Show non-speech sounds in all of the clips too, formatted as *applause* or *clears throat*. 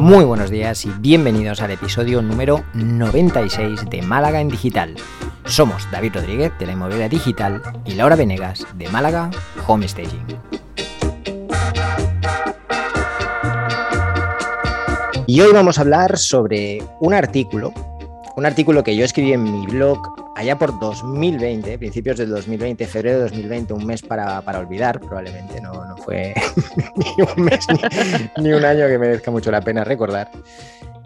Muy buenos días y bienvenidos al episodio número 96 de Málaga en Digital. Somos David Rodríguez de la Inmobiliaria Digital y Laura Venegas de Málaga Home Staging. Y hoy vamos a hablar sobre un artículo, un artículo que yo escribí en mi blog allá por 2020, principios del 2020, febrero de 2020, un mes para, olvidar, probablemente, no, no fue *laughs* ni un mes ni, un año que merezca mucho la pena recordar,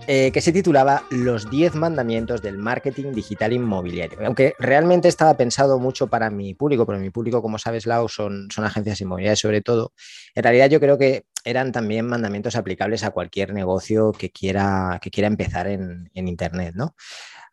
eh, que se titulaba Los 10 mandamientos del marketing digital inmobiliario. Aunque realmente estaba pensado mucho para mi público, pero mi público, como sabes, Lau, son, son agencias inmobiliarias sobre todo, en realidad yo creo que eran también mandamientos aplicables a cualquier negocio que quiera, que quiera empezar en, en Internet, ¿no?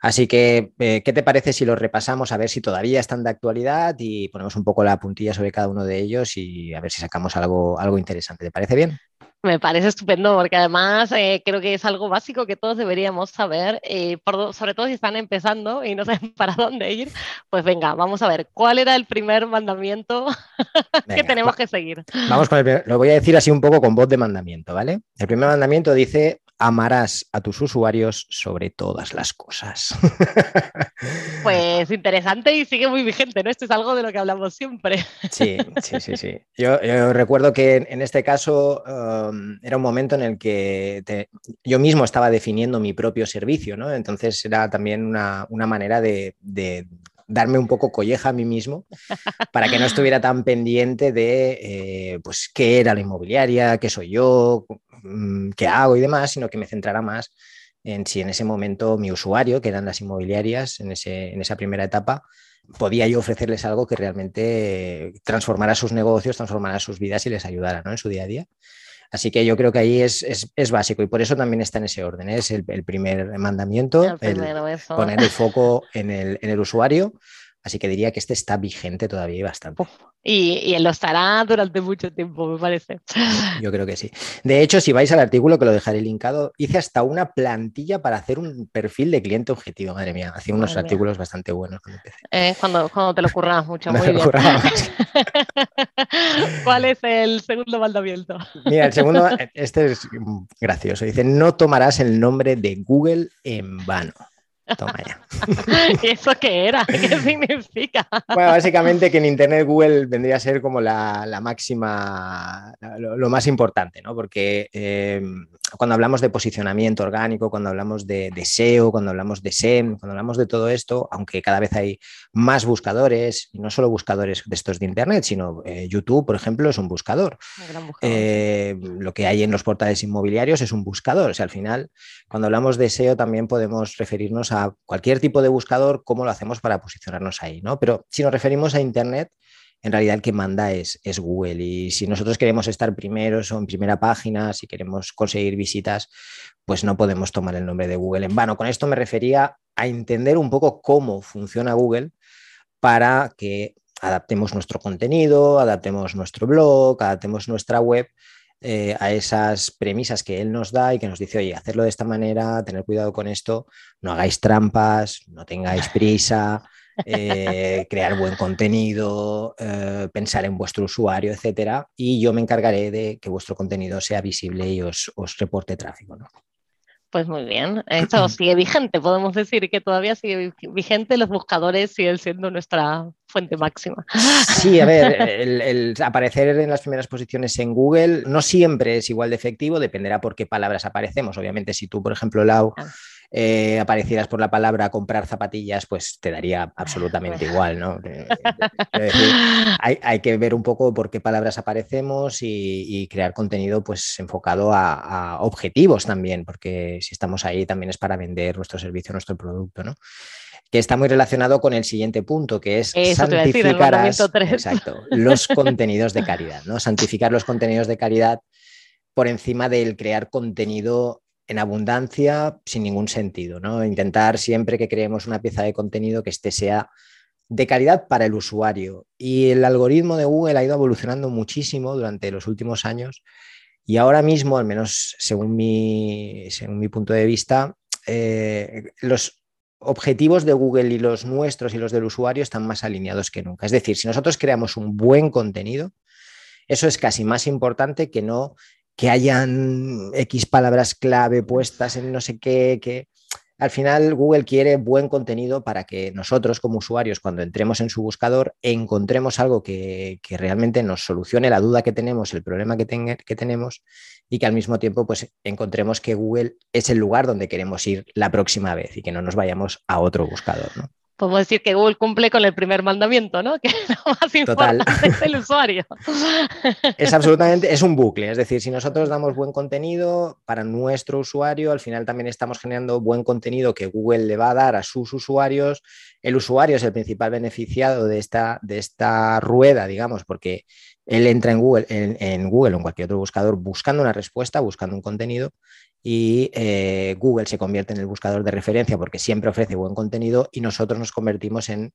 Así que, eh, ¿qué te parece si los repasamos a ver si todavía están de actualidad y ponemos un poco la puntilla sobre cada uno de ellos y a ver si sacamos algo, algo interesante? ¿Te parece bien? Me parece estupendo porque además eh, creo que es algo básico que todos deberíamos saber, eh, sobre todo si están empezando y no *laughs* saben para dónde ir. Pues venga, vamos a ver, ¿cuál era el primer mandamiento *laughs* que tenemos que seguir? Vamos con el lo voy a decir así un poco con voz de mandamiento, ¿vale? El primer mandamiento dice, amarás a tus usuarios sobre todas las cosas. *laughs* Pues interesante y sigue muy vigente, ¿no? Esto es algo de lo que hablamos siempre. Sí, sí, sí, sí. Yo, recuerdo que en este caso um, era un momento en el que yo mismo estaba definiendo mi propio servicio, ¿no? Entonces era también una, manera de, darme un poco colleja a mí mismo para que no estuviera tan pendiente de eh, pues qué era la inmobiliaria, qué soy yo, qué hago y demás, sino que me centrara más en si en ese momento mi usuario, que eran las inmobiliarias en, ese, en esa primera etapa, podía yo ofrecerles algo que realmente transformara sus negocios, transformara sus vidas y les ayudara en su día a día. Así que yo creo que ahí es, básico y por eso también está en ese orden. ¿eh? Es el, primer mandamiento, poner el foco en el, en el usuario Así que diría que este está vigente todavía y bastante. y, lo estará durante mucho tiempo, me parece. Yo creo que sí. De hecho, si vais al artículo, que lo dejaré linkado, hice hasta una plantilla para hacer un perfil de cliente objetivo. Madre mía, hacía unos artículos bastante buenos cuando empecé. cuando, cuando, te lo currabas mucho, *laughs* muy bien. *laughs* ¿Cuál es el segundo mandamiento? Mira, el segundo, este es gracioso. Dice, no tomarás el nombre de Google en vano. Toma ya. *laughs* ¿Y eso qué era? ¿Qué *laughs* significa? Bueno, básicamente que en Internet Google vendría a ser como la, máxima, lo, más importante, ¿no? Porque em, cuando hablamos de posicionamiento orgánico, cuando hablamos de, SEO, cuando hablamos de SEM, cuando hablamos de todo esto, aunque cada vez hay más buscadores, y no solo buscadores de estos de Internet, sino eh, YouTube, por ejemplo, es un buscador. Eh, lo que hay en los portales inmobiliarios es un buscador. O sea, al final, cuando hablamos de SEO también podemos referirnos a cualquier tipo de buscador, cómo lo hacemos para posicionarnos ahí, ¿no? Pero si nos referimos a Internet, en realidad el que manda es, Google. Y si nosotros queremos estar primeros o en primera página, si queremos conseguir visitas, pues no podemos tomar el nombre de Google en vano. Con esto me refería a entender un poco cómo funciona Google para que adaptemos nuestro contenido, adaptemos nuestro blog, adaptemos nuestra web eh, a esas premisas que él nos da y que nos dice, oye, hacerlo de esta manera, tener cuidado con esto, no hagáis trampas, no tengáis prisa, *laughs* eh, crear buen contenido, eh, pensar en vuestro usuario, etcétera, y yo me encargaré de que vuestro contenido sea visible y os, os reporte tráfico. ¿no? Pues muy bien, esto *clears throat* sigue vigente, podemos decir que todavía sigue vigente, los buscadores siguen siendo nuestra fuente máxima. Sí, a ver, *laughs* el, aparecer en las primeras posiciones en Google no siempre es igual de efectivo, dependerá por qué palabras aparecemos. Obviamente, si tú, por ejemplo, Lau. Eh, aparecieras por la palabra comprar zapatillas, pues te daría absolutamente igual, ¿no? *laughs* hay, que ver un poco por qué palabras aparecemos y, crear contenido pues enfocado a, a, objetivos también, porque si estamos ahí también es para vender nuestro servicio, nuestro producto, ¿no? que está muy relacionado con el siguiente punto, que es santificar los contenidos de calidad, ¿no? Santificar los contenidos de calidad por encima del crear contenido en abundancia sin ningún sentido, ¿no? Intentar siempre que creemos una pieza de contenido que este sea de calidad para el usuario. Y el algoritmo de Google ha ido evolucionando muchísimo durante los últimos años y ahora mismo, al menos según mi, según mi punto de vista, eh, los objetivos de Google y los nuestros y los del usuario están más alineados que nunca. Es decir, si nosotros creamos un buen contenido, eso es casi más importante que no que hayan X palabras clave puestas en no sé qué, que al final Google quiere buen contenido para que nosotros como usuarios cuando entremos en su buscador encontremos algo que, realmente nos solucione la duda que tenemos, el problema que, que, tenemos y que al mismo tiempo pues encontremos que Google es el lugar donde queremos ir la próxima vez y que no nos vayamos a otro buscador. ¿no? Podemos decir que Google cumple con el primer mandamiento, ¿no? *laughs* Que lo más importante es el *laughs* usuario. Es absolutamente, es un bucle, es decir, si nosotros damos buen contenido para nuestro usuario, al final también estamos generando buen contenido que Google le va a dar a sus usuarios. El usuario es el principal beneficiado de esta, de esta rueda, digamos, porque él entra en Google, en Google o en cualquier otro buscador buscando una respuesta, buscando un contenido y eh, Google se convierte en el buscador de referencia porque siempre ofrece buen contenido y nosotros nos convertimos en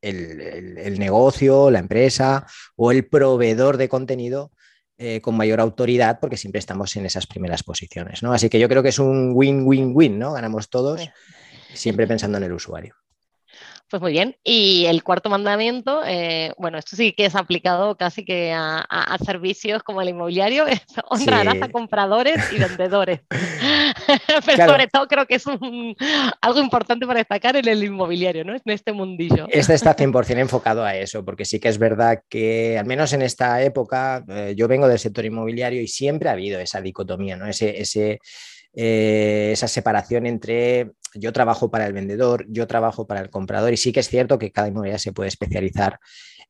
el, negocio, la empresa o el proveedor de contenido eh, con mayor autoridad porque siempre estamos en esas primeras posiciones. ¿no? Así que yo creo que es un win-win-win, ¿no? Ganamos todos, siempre pensando en el usuario. Pues muy bien. Y el cuarto mandamiento, eh, bueno, esto sí que es aplicado casi que a, servicios como el inmobiliario, *laughs* es honrarás a compradores y vendedores. *laughs* Pero sobre todo creo que es algo importante para destacar en el inmobiliario, ¿no? En este mundillo. Este está 100% enfocado a eso, porque sí que es verdad que, al menos en esta época, eh, yo vengo del sector inmobiliario y siempre ha habido esa dicotomía, ¿no? Ese, ese eh, esa separación entre yo trabajo para el vendedor, yo trabajo para el comprador y sí que es cierto que cada inmobiliaria se puede especializar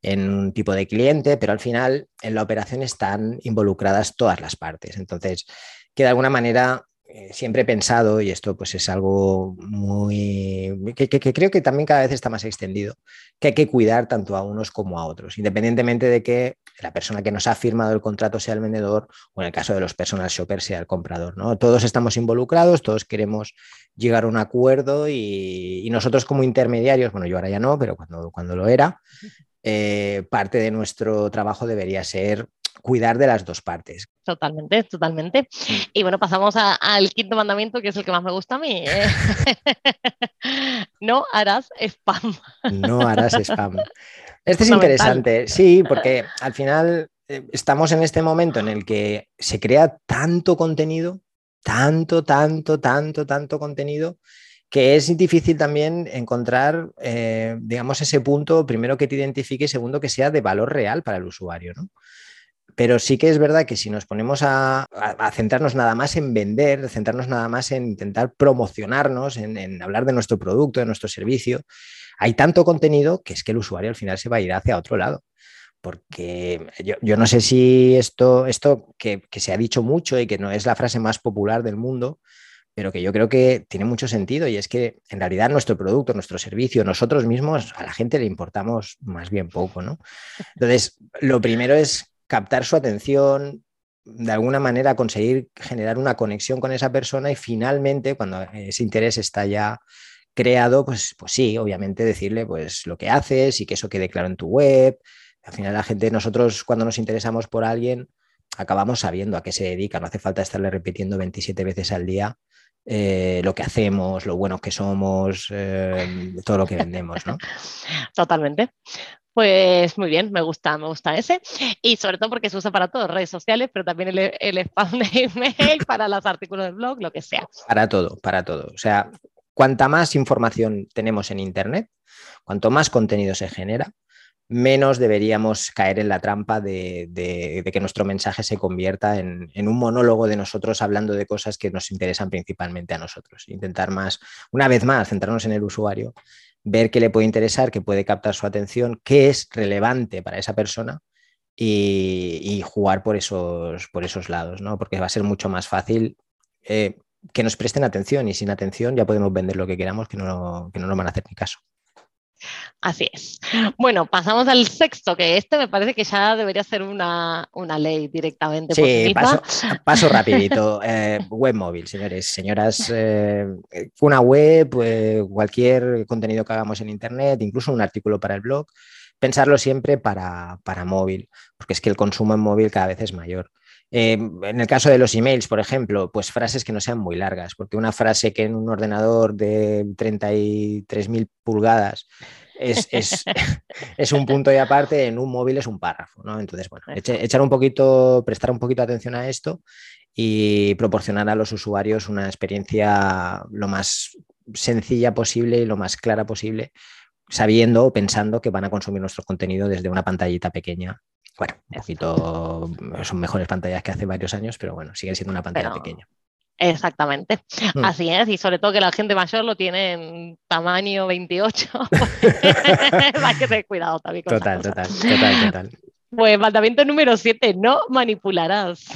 en un tipo de cliente, pero al final en la operación están involucradas todas las partes. Entonces, que de alguna manera eh, siempre he pensado, y esto pues es algo muy que, creo que también cada vez está más extendido, que hay que cuidar tanto a unos como a otros, independientemente de que la persona que nos ha firmado el contrato sea el vendedor o en el caso de los personal shoppers sea el comprador. ¿no? Todos estamos involucrados, todos queremos llegar a un acuerdo y, nosotros como intermediarios, bueno, yo ahora ya no, pero cuando, cuando lo era, eh, parte de nuestro trabajo debería ser cuidar de las dos partes. Totalmente, totalmente. Mm. Y bueno, pasamos al quinto mandamiento, que es el que más me gusta a mí. ¿eh? *laughs* no harás spam. No harás spam. *laughs* Este es interesante, sí, porque al final eh, estamos en este momento en el que se crea tanto contenido, tanto, tanto, tanto, tanto contenido, que es difícil también encontrar, eh, digamos, ese punto, primero que te identifique y segundo que sea de valor real para el usuario, ¿no? Pero sí que es verdad que si nos ponemos a, centrarnos nada más en vender, centrarnos nada más en intentar promocionarnos, en, hablar de nuestro producto, de nuestro servicio, hay tanto contenido que es que el usuario al final se va a ir hacia otro lado. Porque yo, no sé si esto, esto que, se ha dicho mucho y que no es la frase más popular del mundo, pero que yo creo que tiene mucho sentido y es que en realidad nuestro producto, nuestro servicio, nosotros mismos a la gente le importamos más bien poco, ¿no? Entonces, lo primero es captar su atención, de alguna manera conseguir generar una conexión con esa persona y finalmente cuando ese interés está ya creado, pues, pues sí, obviamente decirle pues lo que haces y que eso quede claro en tu web. Al final la gente, nosotros cuando nos interesamos por alguien, acabamos sabiendo a qué se dedica, no hace falta estarle repitiendo 27 veces al día eh, lo que hacemos, lo buenos que somos, eh, todo lo que vendemos, ¿no? *laughs* Totalmente. Pues muy bien, me gusta, me gusta ese. Y sobre todo porque se usa para todo, redes sociales, pero también el, spam de email, para los artículos del blog, lo que sea. Para todo, para todo. O sea, cuanta más información tenemos en Internet, cuanto más contenido se genera, menos deberíamos caer en la trampa de, que nuestro mensaje se convierta en, un monólogo de nosotros hablando de cosas que nos interesan principalmente a nosotros. Intentar más, una vez más, centrarnos en el usuario ver qué le puede interesar, qué puede captar su atención, qué es relevante para esa persona y, jugar por esos, por esos lados, ¿no? Porque va a ser mucho más fácil eh, que nos presten atención y sin atención ya podemos vender lo que queramos que no, que no nos van a hacer ni caso. Así es. Bueno, pasamos al sexto, que este me parece que ya debería ser una, ley directamente. Sí, paso, *laughs* rapidito. Eh, web móvil, señores, señoras. Eh, una web, eh, cualquier contenido que hagamos en Internet, incluso un artículo para el blog, pensarlo siempre para, para móvil, porque es que el consumo en móvil cada vez es mayor. En el caso de los emails, por ejemplo, pues frases que no sean muy largas, porque una frase que en un ordenador de 33.000 pulgadas es, *laughs* es, un punto y aparte, en un móvil es un párrafo, ¿no? Entonces, bueno, echar un poquito, prestar un poquito de atención a esto y proporcionar a los usuarios una experiencia lo más sencilla posible y lo más clara posible, sabiendo o pensando que van a consumir nuestro contenido desde una pantallita pequeña. Bueno, un poquito, son mejores pantallas que hace varios años, pero bueno, sigue siendo una pantalla pequeña. Exactamente, mm. así es, y sobre todo que la gente mayor lo tiene en tamaño 28, *laughs* hay que tener cuidado también. Con total, total, total, total. Pues mandamiento número 7, no manipularás.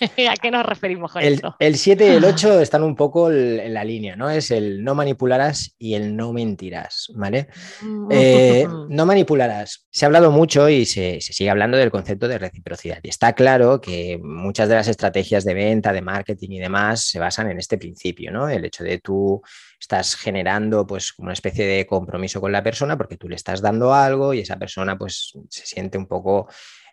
*laughs* ¿A qué nos referimos con el, esto? El 7 y el 8 *laughs* están un poco en la línea, ¿no? Es el no manipularás y el no mentirás, ¿vale? Mm. Eh, *laughs* no manipularás. Se ha hablado mucho y se, sigue hablando del concepto de reciprocidad. Y está claro que muchas de las estrategias de venta, de marketing y demás se basan en este principio, ¿no? El hecho de tú estás generando pues una especie de compromiso con la persona porque tú le estás dando algo y esa persona pues se siente un poco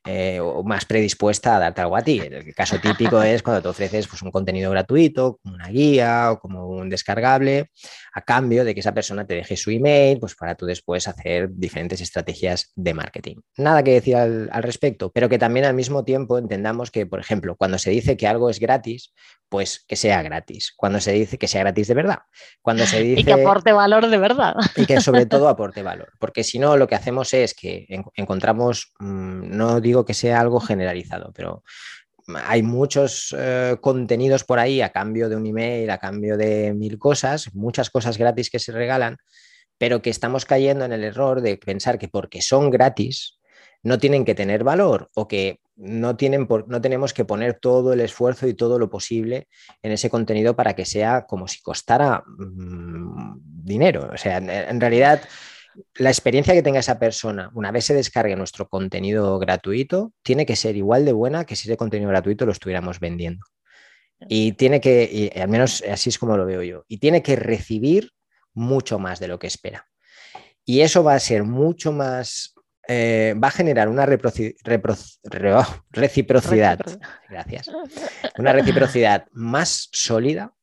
eh, o más predispuesta a darte algo a ti. El caso típico es cuando te ofreces pues, un contenido gratuito, como una guía o como un descargable, a cambio de que esa persona te deje su email, pues para tú después hacer diferentes estrategias de marketing. Nada que decir al, al respecto, pero que también al mismo tiempo entendamos que, por ejemplo, cuando se dice que algo es gratis, pues que sea gratis. Cuando se dice que sea gratis de verdad. Cuando se dice... Y que aporte valor de verdad. Y que sobre todo *laughs* aporte valor. Porque si no, lo que hacemos es que encontramos, mm, no digo que sea algo generalizado, pero hay muchos eh, contenidos por ahí a cambio de un email, a cambio de mil cosas, muchas cosas gratis que se regalan, pero que estamos cayendo en el error de pensar que porque son gratis no tienen que tener valor o que no, tienen no tenemos que poner todo el esfuerzo y todo lo posible en ese contenido para que sea como si costara mm, dinero. O sea, en realidad la experiencia que tenga esa persona una vez se descargue nuestro contenido gratuito tiene que ser igual de buena que si ese contenido gratuito lo estuviéramos vendiendo. Y tiene que, al menos así es como lo veo yo, y tiene que recibir mucho más de lo que espera. Y eso va a ser mucho más, eh, va a generar una oh, reciprocidad, gracias, una reciprocidad más sólida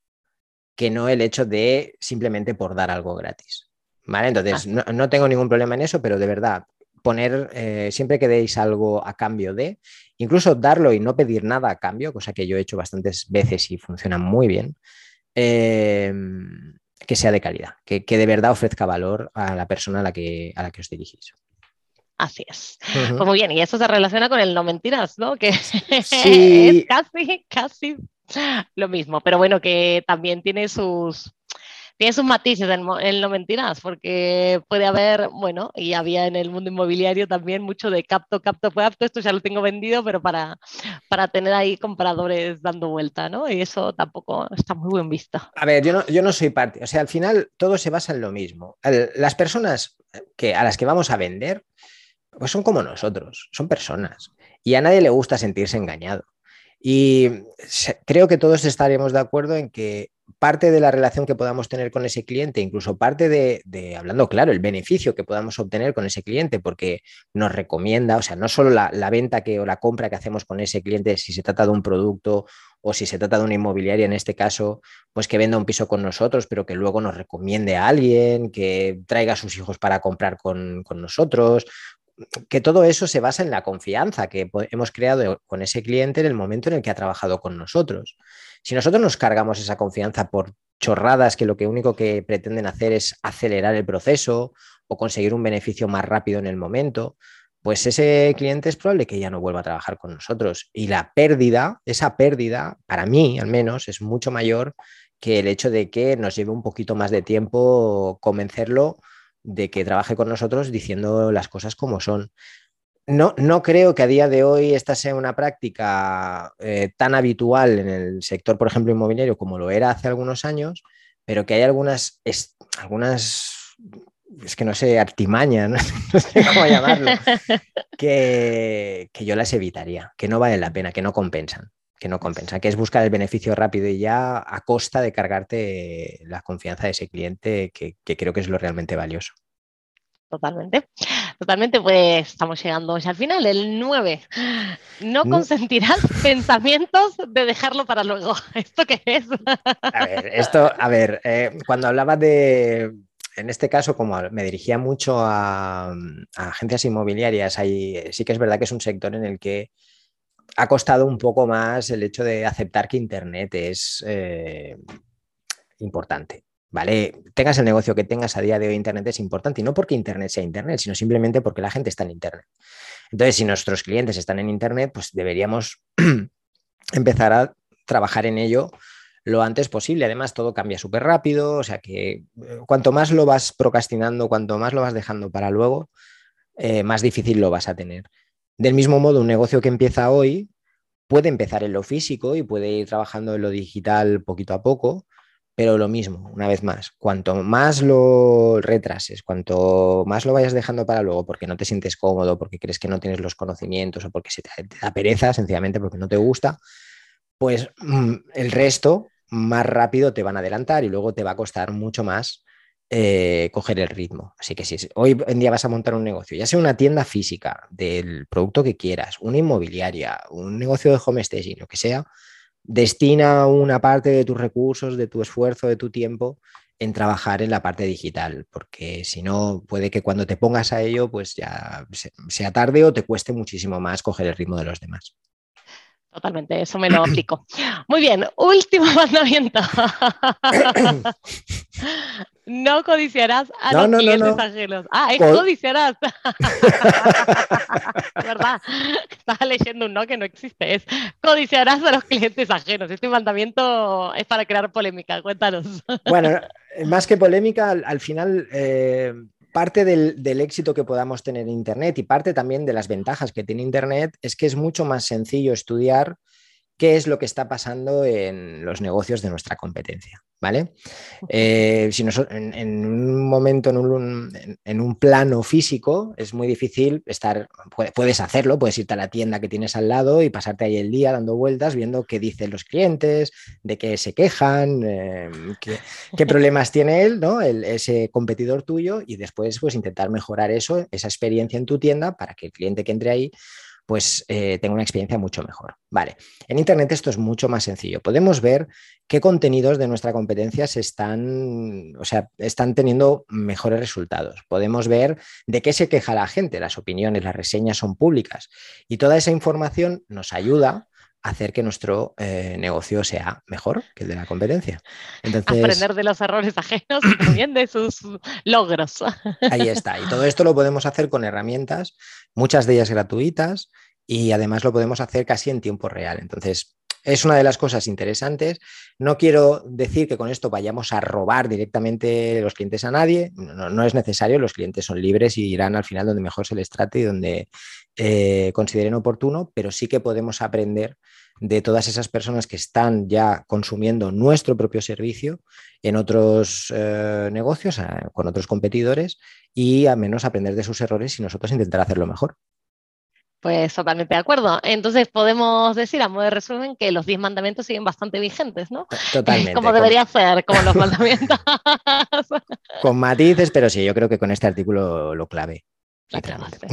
que no el hecho de simplemente por dar algo gratis. ¿Vale? Entonces, ah. no, tengo ningún problema en eso, pero de verdad, poner, eh, siempre que deis algo a cambio de, incluso darlo y no pedir nada a cambio, cosa que yo he hecho bastantes veces y funciona muy bien, em, que sea de calidad, que, de verdad ofrezca valor a la persona a la que, a la que os dirigís. Así es. Pues muy bien, y eso se relaciona con el no mentiras, ¿no? Que *laughs* es casi, casi lo mismo, pero bueno, que también tiene sus, tiene sus matices en, en, no mentiras, porque puede haber, bueno, y había en el mundo inmobiliario también mucho de capto, capto, capto, esto ya lo tengo vendido, pero para, para tener ahí compradores dando vuelta, ¿no? Y eso tampoco está muy bien visto. A ver, yo no, yo no soy parte, o sea, al final todo se basa en lo mismo. las personas que, a las que vamos a vender, pues son como nosotros, son personas. Y a nadie le gusta sentirse engañado. Y creo que todos estaremos de acuerdo en que parte de la relación que podamos tener con ese cliente, incluso parte de, hablando claro, el beneficio que podamos obtener con ese cliente, porque nos recomienda, o sea, no solo la, venta que, o la compra que hacemos con ese cliente, si se trata de un producto o si se trata de una inmobiliaria en este caso, pues que venda un piso con nosotros, pero que luego nos recomiende a alguien, que traiga a sus hijos para comprar con, con nosotros, que todo eso se basa en la confianza que hemos creado con ese cliente en el momento en el que ha trabajado con nosotros. Si nosotros nos cargamos esa confianza por chorradas que lo que único que pretenden hacer es acelerar el proceso o conseguir un beneficio más rápido en el momento, pues ese cliente es probable que ya no vuelva a trabajar con nosotros. Y la pérdida, esa pérdida, para mí al menos, es mucho mayor que el hecho de que nos lleve un poquito más de tiempo convencerlo de que trabaje con nosotros diciendo las cosas como son. No, no creo que a día de hoy esta sea una práctica eh, tan habitual en el sector, por ejemplo, inmobiliario como lo era hace algunos años, pero que hay algunas, algunas es que no sé, artimaña, *laughs* no, sé cómo llamarlo, *laughs* que, que, yo las evitaría, que no valen la pena, que no compensan, que no compensan, que es buscar el beneficio rápido y ya a costa de cargarte la confianza de ese cliente, que, que creo que es lo realmente valioso. Totalmente. Totalmente, pues estamos llegando al final, el 9. No consentirás *laughs* pensamientos de dejarlo para luego. *laughs* ¿Esto qué es? A ver, esto, a ver, eh, cuando hablaba de en este caso, como me dirigía mucho a, agencias inmobiliarias, sí que es verdad que es un sector en el que ha costado un poco más el hecho de aceptar que Internet es eh, importante. ¿Vale? Tengas el negocio que tengas a día de hoy, Internet es importante y no porque Internet sea Internet, sino simplemente porque la gente está en Internet. Entonces, si nuestros clientes están en Internet, pues deberíamos *clears throat* empezar a trabajar en ello lo antes posible. Además, todo cambia súper rápido, o sea que eh, cuanto más lo vas procrastinando, cuanto más lo vas dejando para luego, eh, más difícil lo vas a tener. Del mismo modo, un negocio que empieza hoy puede empezar en lo físico y puede ir trabajando en lo digital poquito a poco, pero lo mismo, una vez más, cuanto más lo retrases, cuanto más lo vayas dejando para luego porque no te sientes cómodo, porque crees que no tienes los conocimientos o porque se te, da pereza, sencillamente porque no te gusta, pues mm, el resto más rápido te van a adelantar y luego te va a costar mucho más eh, coger el ritmo. Así que si hoy en día vas a montar un negocio, ya sea una tienda física del producto que quieras, una inmobiliaria, un negocio de home staging, lo que sea, destina una parte de tus recursos, de tu esfuerzo, de tu tiempo en trabajar en la parte digital, porque si no, puede que cuando te pongas a ello, pues ya sea tarde o te cueste muchísimo más coger el ritmo de los demás. Totalmente, eso me lo aplico. Muy bien, último mandamiento. No codiciarás a los clientes ajenos. Ah, es codiciarás. *laughs* *laughs* ¿Verdad? Estaba leyendo un no que no existe. Es codiciarás a los clientes ajenos. Este mandamiento es para crear polémica. Cuéntanos. *laughs* bueno, más que polémica, al, final. Eh, parte del, éxito que podamos tener en Internet y parte también de las ventajas que tiene Internet es que es mucho más sencillo estudiar qué es lo que está pasando en los negocios de nuestra competencia. ¿Vale? Eh, si en, un momento, en un, plano físico, es muy difícil estar, puedes hacerlo, puedes irte a la tienda que tienes al lado y pasarte ahí el día dando vueltas, viendo qué dicen los clientes, de qué se quejan, eh, qué, *laughs* problemas tiene él, ¿no? ese competidor tuyo, y después pues intentar mejorar eso, esa experiencia en tu tienda para que el cliente que entre ahí pues eh, tengo una experiencia mucho mejor. Vale, en Internet esto es mucho más sencillo. Podemos ver qué contenidos de nuestra competencia se están, o sea, están teniendo mejores resultados. Podemos ver de qué se queja la gente, las opiniones, las reseñas son públicas y toda esa información nos ayuda hacer que nuestro eh, negocio sea mejor que el de la competencia. Aprender de los errores ajenos y también de sus logros. *laughs* Ahí está. Y todo esto lo podemos hacer con herramientas, muchas de ellas gratuitas, y además lo podemos hacer casi en tiempo real. Entonces, es una de las cosas interesantes. No quiero decir que con esto vayamos a robar directamente los clientes a nadie. No, es necesario. Los clientes son libres y irán al final donde mejor se les trate y donde eh, consideren oportuno, pero sí que podemos aprender de todas esas personas que están ya consumiendo nuestro propio servicio en otros eh, negocios, con otros competidores, y al menos aprender de sus errores y nosotros intentar hacerlo mejor. Pues totalmente de acuerdo. Entonces podemos decir a modo de resumen que los 10 mandamientos siguen bastante vigentes, ¿no? Totalmente. *laughs* Como debería ser, como los *laughs* mandamientos. con matices, pero sí, yo creo que con este artículo lo clave. Totalmente,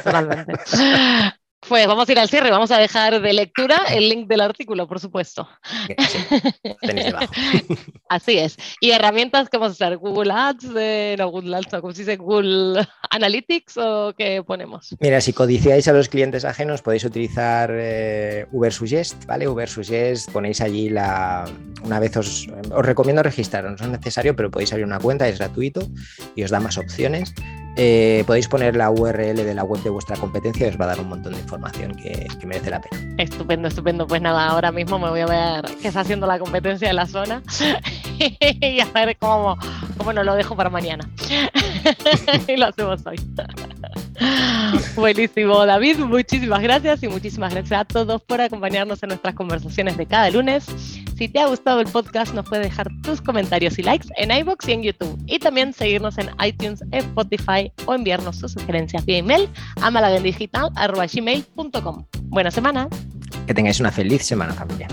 totalmente. *laughs* Pues vamos a ir al cierre, vamos a dejar de lectura el link del artículo, por supuesto. *laughs* Así es. Y herramientas que vamos a usar, Google Ads, eh, no Google Ads, ¿cómo se dice? Google Analytics o qué ponemos. Mira, si codiciáis a los clientes ajenos, podéis utilizar eh, Uber Suggest, ¿vale? Uber Suggest, ponéis allí la. Una vez os, os recomiendo registraros, no es necesario, pero podéis abrir una cuenta, es gratuito y os da más opciones. Eh, podéis poner la URL de la web de vuestra competencia y os va a dar un montón de información que, merece la pena. Estupendo, estupendo. Pues nada, ahora mismo me voy a ver qué está haciendo la competencia de la zona *laughs* y a ver cómo, cómo nos lo dejo para mañana. *laughs* y lo hacemos hoy. *laughs* Buenísimo, David, muchísimas gracias y muchísimas gracias a todos por acompañarnos en nuestras conversaciones de cada lunes. Si te ha gustado el podcast, nos puedes dejar tus comentarios y likes en iBox y en YouTube. Y también seguirnos en iTunes, Spotify o enviarnos tus sugerencias vía email a malagendigital.com. Buena semana. Que tengáis una feliz semana, familia.